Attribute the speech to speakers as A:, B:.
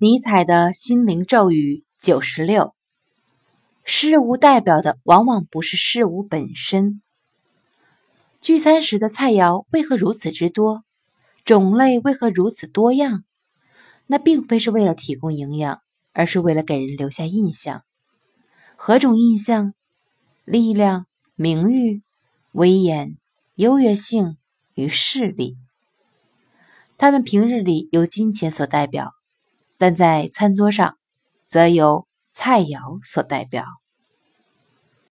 A: 尼采的心灵咒语九十六：事物代表的往往不是事物本身。聚餐时的菜肴为何如此之多？种类为何如此多样？那并非是为了提供营养，而是为了给人留下印象。何种印象？力量、名誉、威严、优越性与势力。他们平日里由金钱所代表，但在餐桌上，则由菜肴所代表。